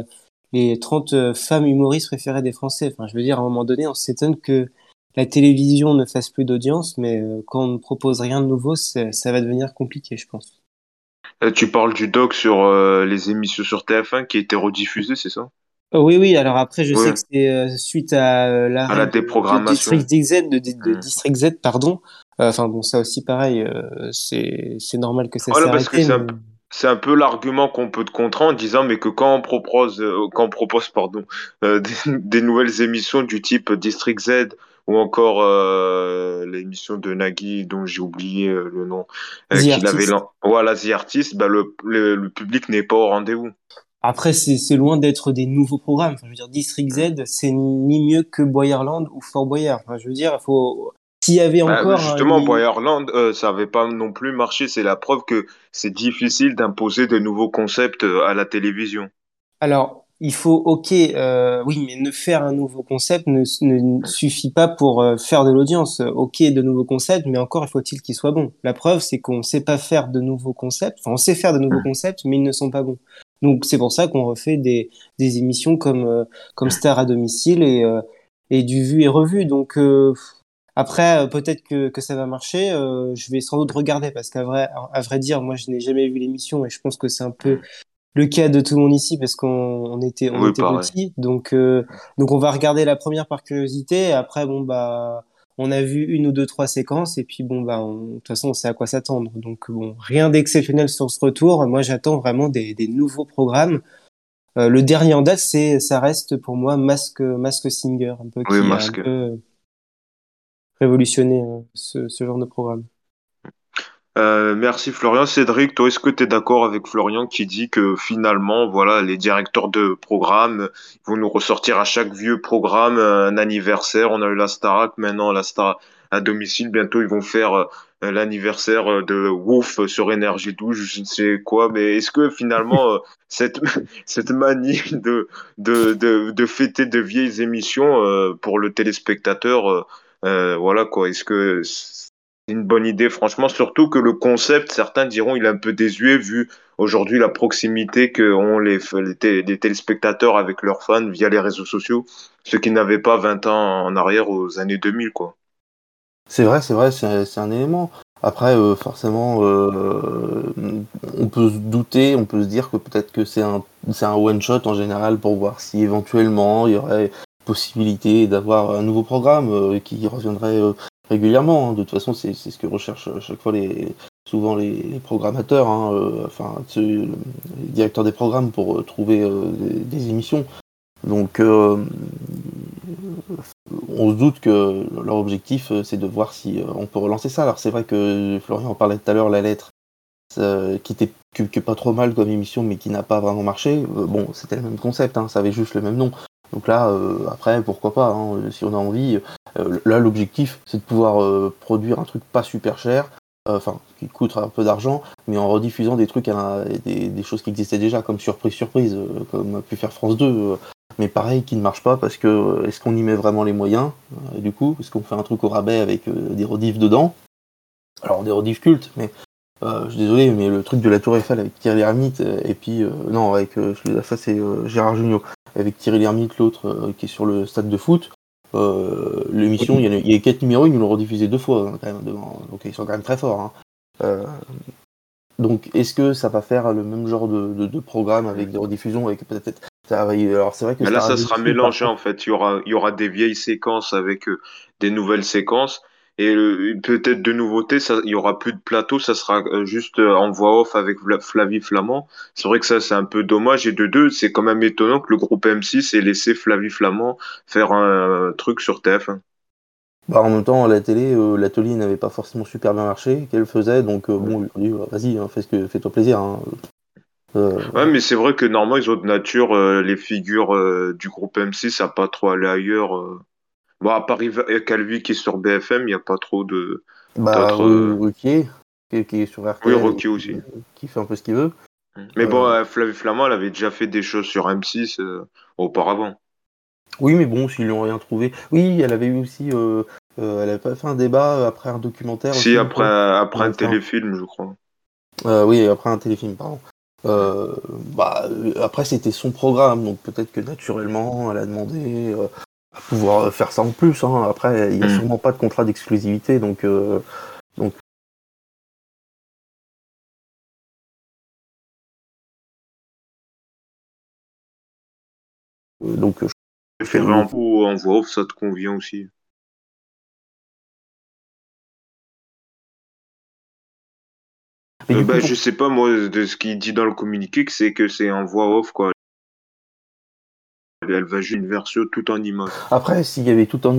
les 30 euh, femmes humoristes préférées des Français. Enfin, je veux dire, à un moment donné, on s'étonne que la télévision ne fasse plus d'audience, mais euh, quand on ne propose rien de nouveau, ça va devenir compliqué, je pense. Euh, tu parles du doc sur les émissions sur TF1 qui étaient rediffusées, c'est ça? Oui, oui. Alors après, je sais que c'est suite à la, à la déprogrammation. De District Z, de, hmm. District Z, pardon. Enfin bon, ça aussi pareil, c'est normal que ça voilà, parce que c'est un peu l'argument qu'on peut te contrer en disant mais que quand on propose euh, quand on propose pardon euh, des, nouvelles émissions du type District Z ou encore euh, l'émission de Nagui dont j'ai oublié le nom qu'il avait voilà The Artist bah, le, le, public n'est pas au rendez-vous. Après c'est loin d'être des nouveaux programmes. Enfin, je veux dire District Z c'est ni mieux que Boyerland ou Fort Boyard. Enfin, je veux dire il faut s'il y avait bah, encore. justement, Boyerland, euh, ça n'avait pas non plus marché. C'est la preuve que c'est difficile d'imposer de nouveaux concepts euh, à la télévision. Alors, il faut, ok, euh, oui, mais ne faire un nouveau concept ne, suffit pas pour faire de l'audience. Ok, de nouveaux concepts, mais encore faut-il qu'ils soient bons. La preuve, c'est qu'on ne sait pas faire de nouveaux concepts. Enfin, on sait faire de nouveaux concepts, mais ils ne sont pas bons. Donc, c'est pour ça qu'on refait des, des émissions comme, comme Star à domicile et, et du vu et revu. Donc, après, euh, peut-être que, que ça va marcher. Euh, je vais sans doute regarder parce qu'à vrai, à vrai dire, moi, je n'ai jamais vu l'émission et je pense que c'est un peu le cas de tout le monde ici parce qu'on on était, on était petits. Donc, euh, donc, on va regarder la première par curiosité. Et après, bon, bah, on a vu une ou deux, trois séquences et puis bon, bah, de toute façon, on sait à quoi s'attendre. Donc, bon, rien d'exceptionnel sur ce retour. Moi, j'attends vraiment des, des nouveaux programmes. le dernier en date, c'est, ça reste pour moi Mask, Mask Singer, un peu, oui. Un peu, révolutionner euh, ce, ce, genre de programme. Euh, merci Florian. Cédric, toi, est-ce que tu es d'accord avec Florian qui dit que finalement, voilà, les directeurs de programme vont nous ressortir à chaque vieux programme un anniversaire? On a eu la Starac, maintenant la Star à domicile. Bientôt, ils vont faire euh, l'anniversaire de Wolf sur Énergie 12, je ne sais quoi. Mais est-ce que finalement, cette, cette manie de, de, de, de fêter de vieilles émissions pour le téléspectateur euh, voilà quoi. Est-ce que c'est une bonne idée, franchement, surtout que le concept, certains diront, il est un peu désuet vu aujourd'hui la proximité qu'ont les, les, téléspectateurs avec leurs fans via les réseaux sociaux, ce qui n'avait pas 20 ans en arrière aux années 2000, quoi. C'est vrai, c'est vrai, c'est un élément. Après, euh, forcément, euh, on peut se douter, on peut se dire que peut-être que c'est un, un one-shot en général pour voir si éventuellement il y aurait possibilité d'avoir un nouveau programme euh, qui reviendrait euh, régulièrement. Hein. De toute façon, c'est ce que recherchent à chaque fois les, souvent les, programmateurs, hein, euh, enfin les directeurs des programmes pour trouver des, émissions. Donc on se doute que leur objectif, c'est de voir si on peut relancer ça. Alors c'est vrai que Florian en parlait tout à l'heure, la lettre, qui était pas trop mal comme émission, mais qui n'a pas vraiment marché. bon, c'était le même concept, hein, ça avait juste le même nom. Donc là, après, pourquoi pas, hein, si on a envie. là, l'objectif, c'est de pouvoir produire un truc pas super cher, enfin, qui coûte un peu d'argent, mais en rediffusant des trucs, des, des, choses qui existaient déjà, comme surprise, surprise, comme a pu faire France 2 mais pareil qui ne marche pas parce que euh, est-ce qu'on y met vraiment les moyens euh, du coup est-ce qu'on fait un truc au rabais avec euh, des rediffs dedans? Alors des rediffs cultes mais je suis désolé mais le truc de la Tour Eiffel avec Thierry Lhermitte et puis non avec ça c'est Gérard Jugnot avec Thierry Lhermitte l'autre qui est sur le stade de foot l'émission il y, a, quatre numéros ils nous l'ont rediffusé deux fois hein, quand même devant donc ils sont quand même très forts hein. donc est-ce que ça va faire le même genre de, de programme avec des rediffusions avec peut-être alors c'est vrai que Mais là, ça sera mélangé en fait. Il y aura, il y aura des vieilles séquences avec euh, des nouvelles séquences. Et peut-être de nouveautés, ça, il y aura plus de plateau, ça sera euh, juste euh, en voix off avec Flavie Flamand. C'est vrai que ça, c'est un peu dommage. Et de deux, c'est quand même étonnant que le groupe M6 ait laissé Flavie Flamand faire un, truc sur TF1. Bah, en même temps, à la télé, l'atelier n'avait pas forcément super bien marché qu'elle faisait, donc bon, dit, vas-y, hein, fais ce que, fais-toi plaisir. Hein. Euh, ouais, mais c'est vrai que normalement, ils ont de nature, euh, les figures euh, du groupe M6, ça n'a pas trop aller ailleurs. Bon, à part Calvi qui est sur BFM, il n'y a pas trop de. Bah, Ruquier, qui, est sur RTL. Oui, Ruquier aussi. Qui fait un peu ce qu'il veut. Mais bon, Flavie Flamand, elle avait déjà fait des choses sur M6 auparavant. Oui, mais bon, s'ils n'ont rien trouvé. Oui, elle avait eu aussi. elle avait pas fait un débat après un documentaire. Si, après, après un téléfilm, je crois. oui, après un téléfilm, pardon. Euh, bah, après, c'était son programme, donc peut-être que naturellement, elle a demandé euh, pouvoir faire ça en plus. Hein. Après, il n'y a mm. sûrement pas de contrat d'exclusivité, donc, euh, donc donc je fais en voix off, ça te convient aussi. Euh, bah, je sais pas, moi, de ce qu'il dit dans le communiqué, c'est que c'est en voix off, quoi. Elle va jouer une version tout en image. Après, s'il y avait tout en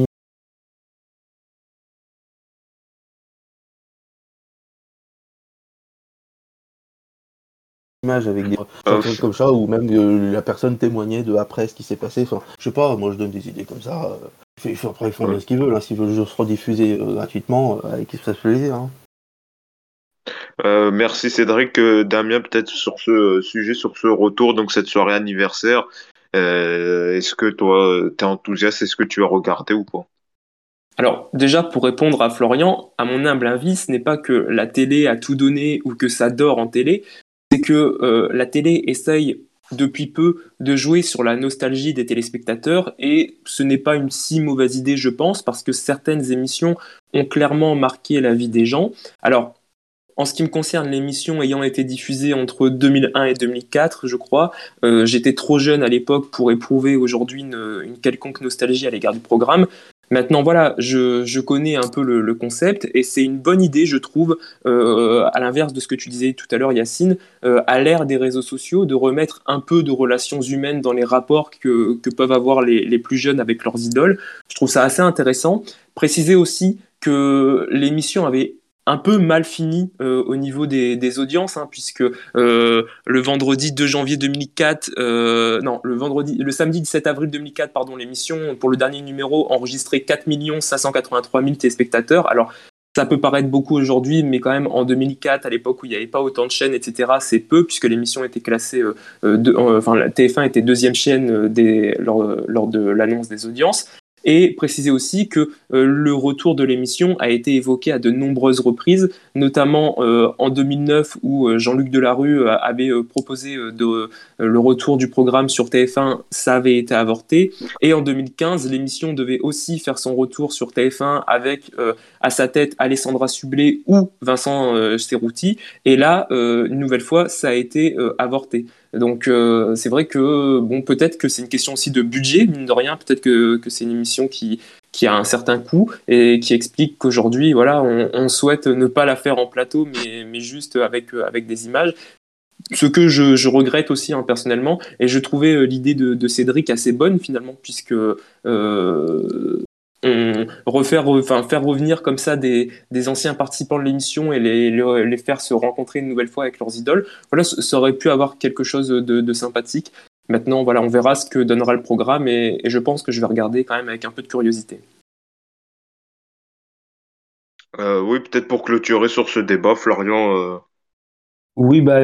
image avec des euh, trucs comme ça, ou même euh, la personne témoignait de après ce qui s'est passé. Enfin, je sais pas, moi je donne des idées comme ça. après, ils font ce qu'ils veulent. Hein. S'ils veulent juste rediffuser gratuitement, avec ça se plaisir. Hein. Euh, merci Cédric. Euh, Damien, peut-être sur ce euh, sujet, sur ce retour, donc cette soirée anniversaire, est-ce que toi, tu es enthousiaste? Est-ce que tu as regardé ou pas? Alors déjà pour répondre à Florian, à mon humble avis, ce n'est pas que la télé a tout donné ou que ça dort en télé, c'est que la télé essaye depuis peu de jouer sur la nostalgie des téléspectateurs et ce n'est pas une si mauvaise idée je pense parce que certaines émissions ont clairement marqué la vie des gens. Alors en ce qui me concerne, l'émission ayant été diffusée entre 2001 et 2004, je crois, euh, j'étais trop jeune à l'époque pour éprouver aujourd'hui une, quelconque nostalgie à l'égard du programme. Maintenant, voilà, je, connais un peu le, concept et c'est une bonne idée, je trouve, euh, à l'inverse de ce que tu disais tout à l'heure, Yacine, euh, à l'ère des réseaux sociaux, de remettre un peu de relations humaines dans les rapports que, peuvent avoir les, les, plus jeunes avec leurs idoles. Je trouve ça assez intéressant. Préciser aussi que l'émission avait un peu mal fini euh, au niveau des, audiences, hein, puisque euh, le vendredi 2 janvier 2004, euh, non, le vendredi, le samedi 17 avril 2004, pardon, l'émission pour le dernier numéro enregistrait 4 583 000 téléspectateurs. Alors ça peut paraître beaucoup aujourd'hui, mais quand même en 2004, à l'époque où il n'y avait pas autant de chaînes, etc., c'est peu, puisque l'émission était classée, enfin la TF1 était deuxième chaîne lors, de l'annonce des audiences. Et préciser aussi que euh, le retour de l'émission a été évoqué à de nombreuses reprises, notamment euh, en 2009 où euh, Jean-Luc Delarue avait proposé le retour du programme sur TF1, ça avait été avorté. Et en 2015, l'émission devait aussi faire son retour sur TF1 avec à sa tête Alessandra Sublet ou Vincent Cerruti. Et là, une nouvelle fois, ça a été avorté. Donc euh, c'est vrai que bon peut-être que c'est une question aussi de budget mine de rien, peut-être que, c'est une émission qui qui a un certain coût et qui explique qu'aujourd'hui voilà on, souhaite ne pas la faire en plateau mais, mais juste avec avec des images. Ce que je, regrette aussi hein, personnellement et je trouvais euh, l'idée de, Cédric assez bonne finalement puisque euh, on, refaire, enfin faire revenir comme ça des, des anciens participants de l'émission et les, les, faire se rencontrer une nouvelle fois avec leurs idoles. Voilà, ça aurait pu avoir quelque chose de, sympathique. Maintenant, voilà, on verra ce que donnera le programme et, et, je pense que je vais regarder quand même avec un peu de curiosité. Euh, oui, peut-être pour clôturer sur ce débat, Florian. Euh, oui, bah,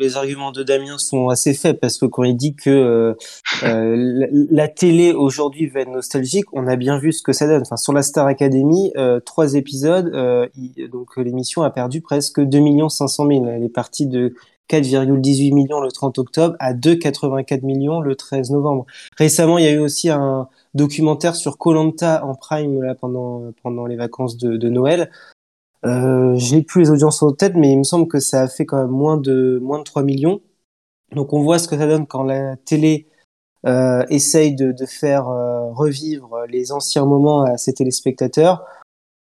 les arguments de Damien sont assez faibles parce que quand il dit que euh, euh la, télé aujourd'hui va être nostalgique, on a bien vu ce que ça donne. Enfin, sur la Star Academy, euh, trois épisodes, euh, donc l'émission a perdu presque 2 500 000. Elle est partie de 4,18 millions le 30 octobre à 2,84 millions le 13 novembre. Récemment, il y a eu aussi un documentaire sur Colanta en prime là, pendant pendant les vacances de, de Noël euh, J'ai plus les audiences en tête, mais il me semble que ça a fait quand même moins de moins de 3 millions. Donc on voit ce que ça donne quand la télé euh, essaye de, de faire euh, revivre les anciens moments à ses téléspectateurs.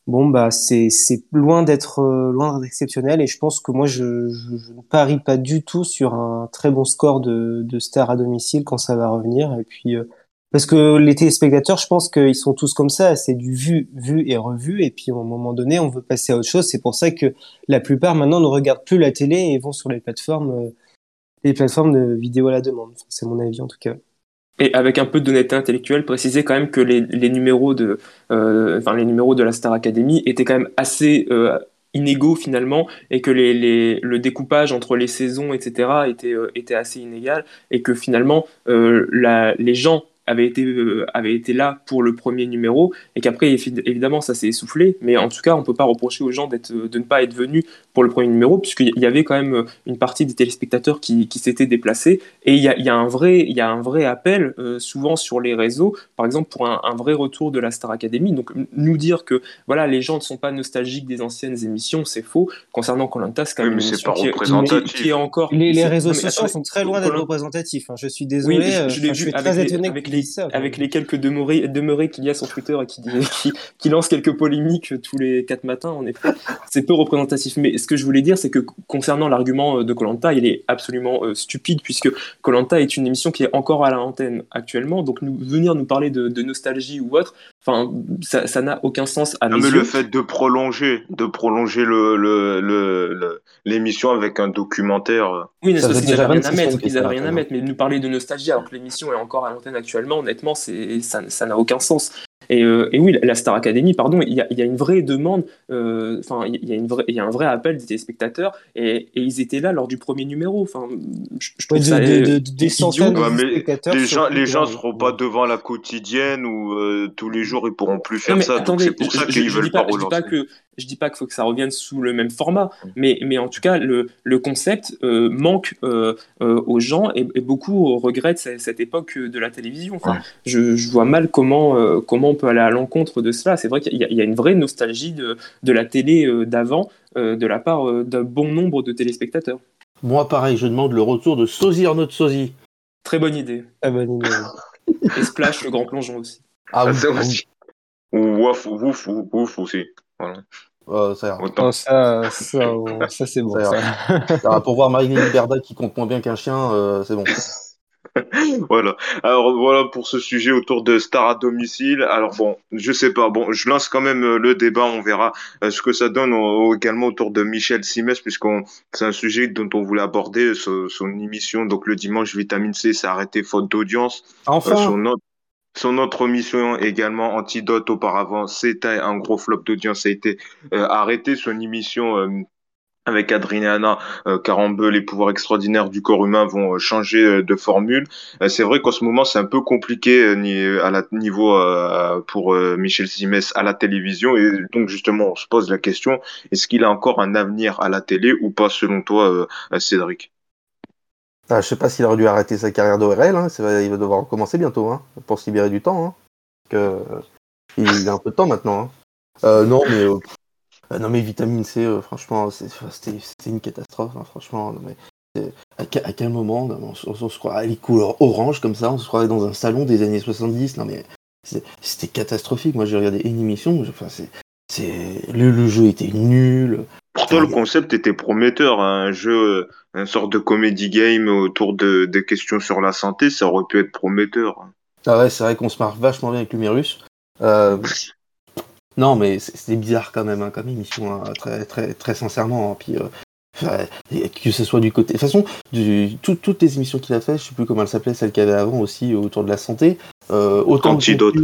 Bon bah c'est loin d'être euh, loin exceptionnel et je pense que moi je, je, je, ne parie pas du tout sur un très bon score de, de star à domicile quand ça va revenir et puis euh, parce que les téléspectateurs, je pense qu'ils sont tous comme ça, c'est du vu, vu et revu, et puis à un moment donné, on veut passer à autre chose. C'est pour ça que la plupart maintenant ne regardent plus la télé et vont sur les plateformes, euh, les plateformes de vidéo à la demande. C'est mon avis en tout cas. Et avec un peu d'honnêteté intellectuelle, préciser quand même que les, numéros de, euh, enfin les numéros de la Star Academy étaient quand même assez euh, inégaux finalement et que le découpage entre les saisons etc était, était assez inégal et que finalement les gens avait été, euh, avait été là pour le premier numéro et qu'après, évidemment, ça s'est essoufflé. Mais en tout cas, on ne peut pas reprocher aux gens d'être, de ne pas être venus pour le premier numéro, puisqu'il y avait quand même euh, une partie des téléspectateurs qui, qui s'étaient déplacés. Et il y a, il y a, un, vrai, il y a un vrai appel, euh, souvent sur les réseaux, par exemple, pour un, un, vrai retour de la Star Academy. Donc, nous dire que voilà, les gens ne sont pas nostalgiques des anciennes émissions, c'est faux. Concernant Colanta, c'est quand même une émission qui, qui, qui, est encore. Les, les réseaux sociaux sont très loin d'être représentatifs. Hein. Je suis désolé. Oui, je, je, je suis très étonné avec les, avec les quelques demeurés, demeurés qu'il y a sur Twitter et qui, qui, qui lance quelques polémiques tous les quatre matins, en effet, c'est peu représentatif. Mais ce que je voulais dire, c'est que concernant l'argument de Colanta, il est absolument euh, stupide puisque Colanta est une émission qui est encore à la antenne actuellement. Donc nous, venir nous parler de, de nostalgie ou autre, enfin, ça n'a aucun sens à non, mais le fait de prolonger, de prolonger le, le, le, l'émission avec un documentaire. Oui, mais parce qu'ils n'avaient rien à mettre. Ils n'avaient rien à mettre. Mais nous parler de nostalgie alors que l'émission est encore à l'antenne actuellement, honnêtement, c'est ça n'a aucun sens. Et, euh, et, oui, la Star Academy, pardon, il y a, il y a une vraie demande, enfin, euh, il, y a une vraie, il y a un vrai appel des téléspectateurs, et, et, ils étaient là lors du premier numéro. Enfin, je, je trouve de, ça de, de, des centaines de Ouais, téléspectateurs. les gens, sur les gens Twitter. seront pas devant la quotidienne ou euh, tous les jours ils pourront plus faire mais ça. attendez, donc c'est pour je, ça qu'ils veulent pas, pas je dis pas relancer. que je dis pas qu'il faut que ça revienne sous le même format, mais, mais en tout cas le, le concept euh, manque euh, euh, aux gens et, et beaucoup regrettent cette, cette époque de la télévision. Enfin, je, je vois mal comment euh, comment on peut aller à l'encontre de cela. C'est vrai qu'il y, a- il y a une vraie nostalgie de, de la télé euh, d'avant euh, de la part euh, d'un bon nombre de téléspectateurs. Moi, pareil, je demande le retour de Sosie Arnaud de Sosie. Très bonne idée. Ah. Et Splash, le grand plongeon aussi. Ah, Ah, oui, c'est oui. aussi. Ou Wouf, Wouf, Wouf, Wouf aussi. Voilà. Euh, ça ira. Oh, ça, ça, ça c'est bon. Pour voir Marie-Lily Berda qui compte moins bien qu'un chien, euh, c'est bon. Voilà. Alors voilà pour ce sujet autour de Star à domicile. Alors bon, je sais pas. Bon, je lance quand même euh, le débat. On verra euh, ce que ça donne également autour de Michel Simès, puisqu'on c'est un sujet dont on voulait aborder son émission. Donc le dimanche, Vitamine C s'est arrêté faute d'audience. Euh, Enfin, son autre son autre émission également Antidote auparavant, c'était un gros flop d'audience, a été euh, arrêté. Son émission euh, avec Adriana euh, Carambeu, les pouvoirs extraordinaires du corps humain vont euh, changer euh, de formule. Euh, c'est vrai qu'en ce moment c'est un peu compliqué ni- à la niveau pour Michel Simès à la télévision et donc justement on se pose la question est-ce qu'il a encore un avenir à la télé ou pas selon toi Cédric? Ah, je sais pas s'il aurait dû arrêter sa carrière d'ORL. Hein. Il va devoir recommencer bientôt hein, pour se libérer du temps. Hein. Que, il a un peu de temps maintenant. Hein. Euh, non, mais euh, euh, non mais vitamine C, euh, franchement, c'était une catastrophe. franchement, non, mais c'est- à, que- à quel moment non, on, se- on se croirait les couleurs orange comme ça, on se croirait dans un salon des années 70. Non mais c'était catastrophique. Moi, j'ai regardé une émission. Enfin, c'est le, le jeu était nul. Pour toi, le concept était prometteur, un jeu, euh, une sorte de comédie game autour de, des questions sur la santé, ça aurait pu être prometteur. Ah ouais, c'est vrai qu'on se marre vachement bien avec l'humérus. Euh, Non, mais c'était bizarre quand même, hein, comme émission, hein, très, très, très sincèrement. Hein. Puis, euh, que ce soit du côté. De toute façon, du, toutes les émissions qu'il a fait, je sais plus comment elle s'appelait, celle qu'il y avait avant aussi autour de la santé. Euh, autant Antidote.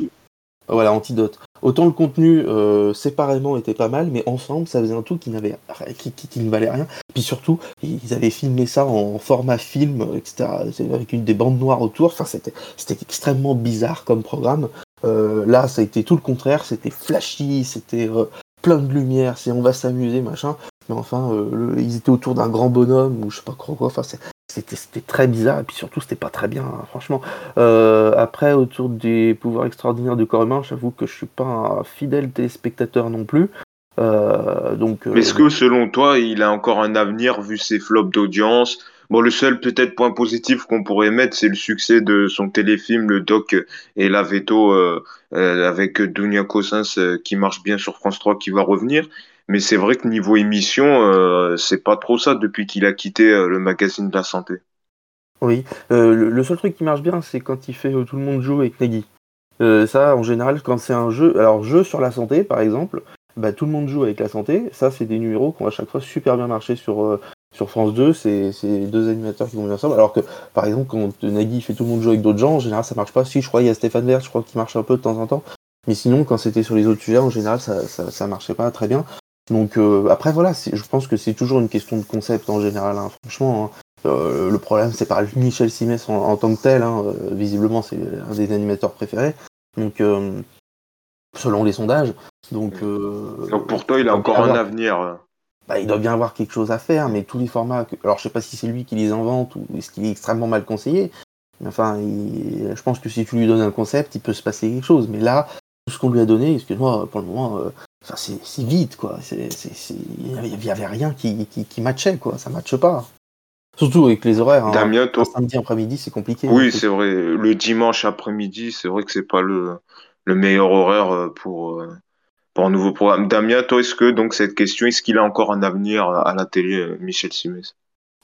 voilà, antidote. Autant le contenu euh, séparément était pas mal, mais ensemble, ça faisait un tout qui n'avait qui, ne valait rien. Puis surtout, ils avaient filmé ça en format film, etc. Avec une des bandes noires autour. Enfin, c'était extrêmement bizarre comme programme. Euh, là, ça a été tout le contraire. C'était flashy, c'était euh, plein de lumière. C'est on va s'amuser, machin. Mais enfin, euh, ils étaient autour d'un grand bonhomme ou je sais pas quoi. Enfin, c'était très bizarre et puis surtout c'était pas très bien hein, franchement. Euh, après autour des pouvoirs extraordinaires du corps j'avoue que je suis pas un fidèle téléspectateur non plus. Euh, donc mais est-ce que selon toi il a encore un avenir vu ses flops d'audience? Bon le seul peut-être point positif qu'on pourrait mettre c'est le succès de son téléfilm le doc et la veto avec Dunia Cossens qui marche bien sur France 3 qui va revenir mais c'est vrai que niveau émission, euh, c'est pas trop ça depuis qu'il a quitté euh, le magazine de la santé. Oui, euh, le, seul truc qui marche bien, c'est quand il fait Tout le monde joue avec Nagui. ça, en général, quand c'est un jeu, alors jeu sur la santé, par exemple, bah, tout le monde joue avec la santé. Ça, c'est des numéros qui ont à chaque fois super bien marché sur, sur France 2. C'est deux animateurs qui vont bien ensemble. Alors que, par exemple, quand Nagui fait Tout le monde joue avec d'autres gens, en général, ça marche pas. Si, je crois, il y a Stéphane Vert, je crois qu'il marche un peu de temps en temps. Mais sinon, quand c'était sur les autres sujets, en général, ça, ça, ça marchait pas très bien. Donc euh, après voilà, je pense que c'est toujours une question de concept en général. Hein. Franchement, hein. euh, le problème c'est pas Michel Simès en, tant que tel. Hein. Euh, visiblement c'est un des animateurs préférés. Donc selon les sondages. Donc, donc pour toi il a encore un avenir. Bah, il doit bien avoir quelque chose à faire, mais tous les formats. Alors je sais pas si c'est lui qui les invente ou est-ce qu'il est extrêmement mal conseillé. Enfin, je pense que si tu lui donnes un concept, il peut se passer quelque chose. Mais là, tout ce qu'on lui a donné, excuse-moi, pour le moment, Enfin, c'est vide, quoi. Il n'y avait rien qui, qui, matchait, quoi. Ça matche pas. Surtout avec les horaires. Hein. Damien, toi... Samedi après-midi, c'est compliqué. Oui, c'est vrai. Le dimanche après-midi, c'est vrai que c'est pas le, le meilleur horaire euh, pour, euh, pour un nouveau programme. Damien, toi, est-ce que, donc, cette question, est-ce qu'il a encore un avenir à la télé, euh, Michel Simès?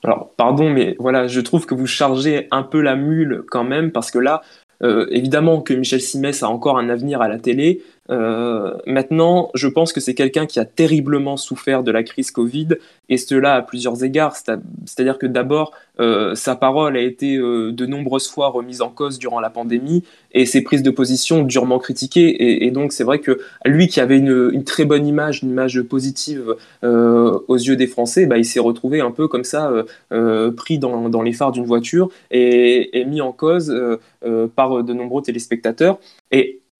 Alors, pardon, mais voilà, je trouve que vous chargez un peu la mule quand même, parce que là, évidemment que Michel Simès a encore un avenir à la télé, euh, maintenant, je pense que c'est quelqu'un qui a terriblement souffert de la crise Covid, et cela à plusieurs égards. C'est-à-dire que d'abord, euh, sa parole a été euh, de nombreuses fois remise en cause durant la pandémie, et ses prises de position durement critiquées. Et, donc, c'est vrai que lui qui avait une, très bonne image, une image positive aux yeux des Français, bah, il s'est retrouvé un peu comme ça, pris dans, les phares d'une voiture et, mis en cause par de nombreux téléspectateurs.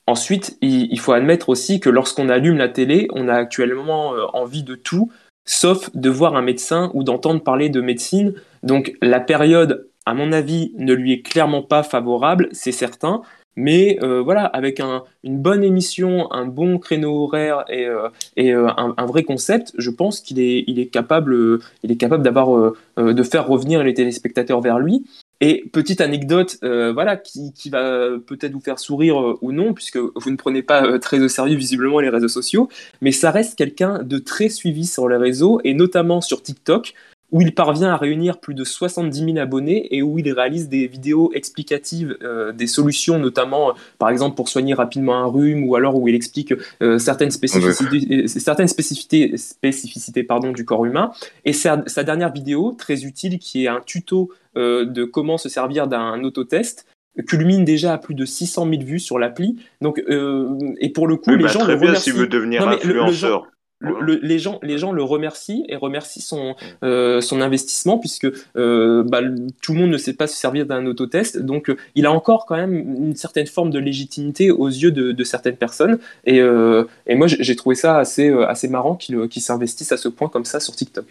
Ensuite, il, faut admettre aussi que lorsqu'on allume la télé, on a actuellement euh, envie de tout, sauf de voir un médecin ou d'entendre parler de médecine. Donc la période, à mon avis, ne lui est clairement pas favorable, c'est certain. Mais euh, voilà, avec une bonne émission, un bon créneau horaire et, euh, un, vrai concept, je pense qu'il est, capable, de faire revenir les téléspectateurs vers lui. Et petite anecdote, euh, voilà, qui, va peut-être vous faire sourire euh, ou non, puisque vous ne prenez pas euh, très au sérieux visiblement les réseaux sociaux, mais ça reste quelqu'un de très suivi sur les réseaux, et notamment sur TikTok, où il parvient à réunir plus de 70 000 abonnés et où il réalise des vidéos explicatives euh, des solutions, notamment euh, par exemple pour soigner rapidement un rhume ou alors où il explique euh, certaines spécificités, certaines spécificités, spécificités pardon, du corps humain. Et sa, sa, dernière vidéo, très utile, qui est un tuto de comment se servir d'un autotest, culmine déjà à plus de 600 000 vues sur l'appli. Donc, et pour le coup, les bah, gens très bien s'il veut devenir influenceur les, gens, les gens le remercient et remercient son, euh, son investissement puisque euh, bah, tout le monde ne sait pas se servir d'un autotest. Donc, euh, il a encore quand même une certaine forme de légitimité aux yeux de, certaines personnes. Et, et moi, j'ai trouvé ça assez, assez marrant qu'il s'investisse à ce point comme ça sur TikTok.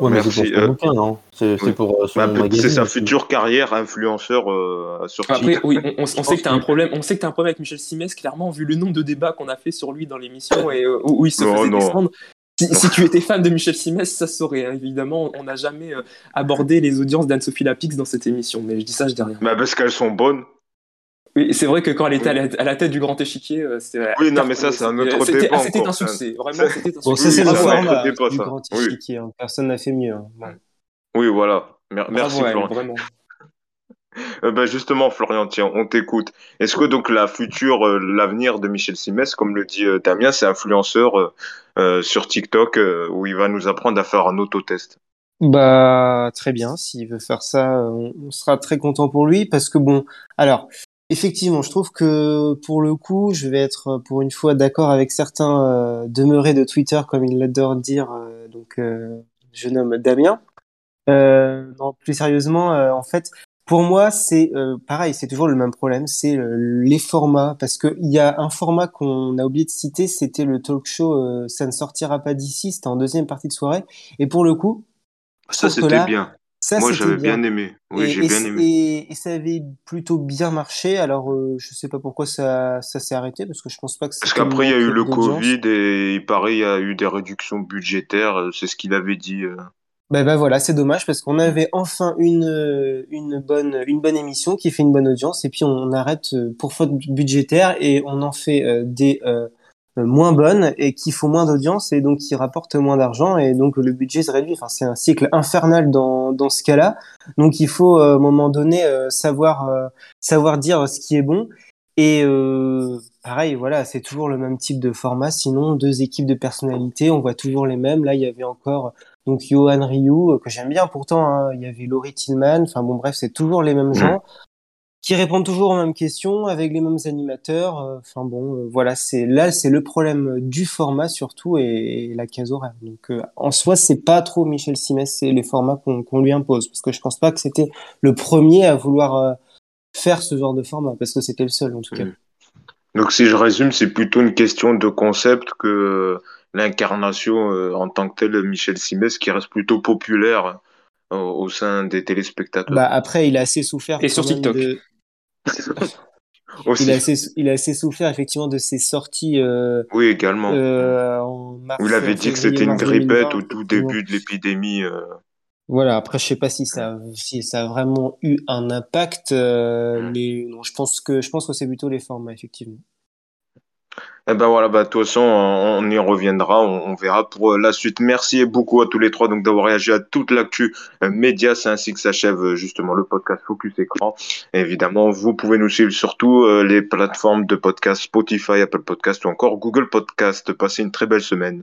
Merci. C'est pour, C'est sa future carrière influenceur euh, sur Après, oui, on, sait que tu as un problème. On sait que as un problème avec Michel Simès, clairement, vu le nombre de débats qu'on a fait sur lui dans l'émission et euh, où, il se faisait descendre. Si, tu étais fan de Michel Simès, ça saurait. Hein. Évidemment, on n'a jamais euh, abordé les audiences d'Anne-Sophie Lapix dans cette émission, mais je dis ça, je dis rien. Bah parce qu'elles sont bonnes. Oui, c'est vrai que quand elle était à, la, tête du grand échiquier, c'était. Oui, non, mais ça, c'est un autre débat. C'était un succès, vraiment, c'était un succès. Bon, ça, c'est format du grand échiquier. Hein. Personne n'a fait mieux. Hein. Oui, voilà. Merci, vraiment. Euh, ben justement, Florian, tiens, on t'écoute. Est-ce que donc la future, euh, l'avenir de Michel Simès, comme le dit euh, Damien, c'est influenceur euh, euh, sur TikTok euh, où il va nous apprendre à faire un autotest? Bah, très bien. S'il veut faire ça, on, on sera très content pour lui parce que bon, alors, effectivement, je trouve que pour le coup, je vais être euh, pour une fois d'accord avec certains euh, demeurés de Twitter, comme il l'adore dire, euh, donc euh, je nomme Damien. Euh, non, plus sérieusement, euh, en fait, pour moi, c'est euh, pareil, c'est toujours le même problème, c'est le- les formats, parce que il y a un format qu'on a oublié de citer, c'était le talk show euh, Ça ne sortira pas d'ici, c'était en deuxième partie de soirée, et pour le coup, Ça, c'était bien. Ça Moi, j'avais bien. bien aimé. Oui, Et, j'ai et, bien aimé. et, et ça avait plutôt bien marché, alors euh, je sais pas pourquoi ça, ça s'est arrêté, parce que je pense pas que Parce qu'après, il y a eu le. Covid et il paraît, il y a eu des réductions budgétaires. euh, C'est ce qu'il avait dit. euh. Ben, ben voilà, c'est dommage parce qu'on avait enfin une, euh, une bonne, une bonne émission qui fait une bonne audience et puis on arrête pour faute budgétaire et on en fait euh, des euh, moins bonnes et qui font moins d'audience et donc qui rapportent moins d'argent et donc le budget se réduit. Enfin, c'est un cycle infernal dans, dans ce cas-là. Donc il faut euh, à un moment donné euh, savoir, euh, savoir dire ce qui est bon. Et euh, pareil, voilà, c'est toujours le même type de format. Sinon, deux équipes de personnalités, on voit toujours les mêmes. Là, il y avait encore donc Johan Ryu, euh, que j'aime bien pourtant, hein. Il y avait Laurie Tillman. Enfin bon, bref, c'est toujours les mêmes Mhm. gens qui répondent toujours aux mêmes questions avec les mêmes animateurs. Euh, Enfin bon, euh, voilà, c'est là, c'est le problème du format surtout et, et la case horaire. Donc euh, en soi, c'est pas trop Michel Simès, c'est les formats qu'on lui impose parce que je pense pas que c'était le premier à vouloir faire ce genre de format parce que c'était le seul en tout cas. Mhm. Donc, si je résume, c'est plutôt une question de concept que l'incarnation en tant que telle, Michel Simès, qui reste plutôt populaire au sein des téléspectateurs. Bah après, il a assez souffert Et sur TikTok. de, il a assez, il a assez souffert effectivement de ses sorties euh, Oui, également. euh, en mars, Où il avait en dit que c'était une grippette 2020, au tout début de l'épidémie. euh. Voilà, après, je sais pas si ça, si ça a vraiment eu un impact, euh, Mm. mais non, je pense que, je pense que c'est plutôt les formats, effectivement. Eh ben voilà, bah, de toute façon, on, y reviendra, on, verra pour euh, la suite. Merci beaucoup à tous les trois donc d'avoir réagi à toute l'actu euh, média. C'est ainsi que s'achève euh, justement le podcast Focus Écran. Évidemment, vous pouvez nous suivre sur toutes euh, les plateformes de podcast Spotify, Apple Podcast ou encore Google Podcast. Passez une très belle semaine.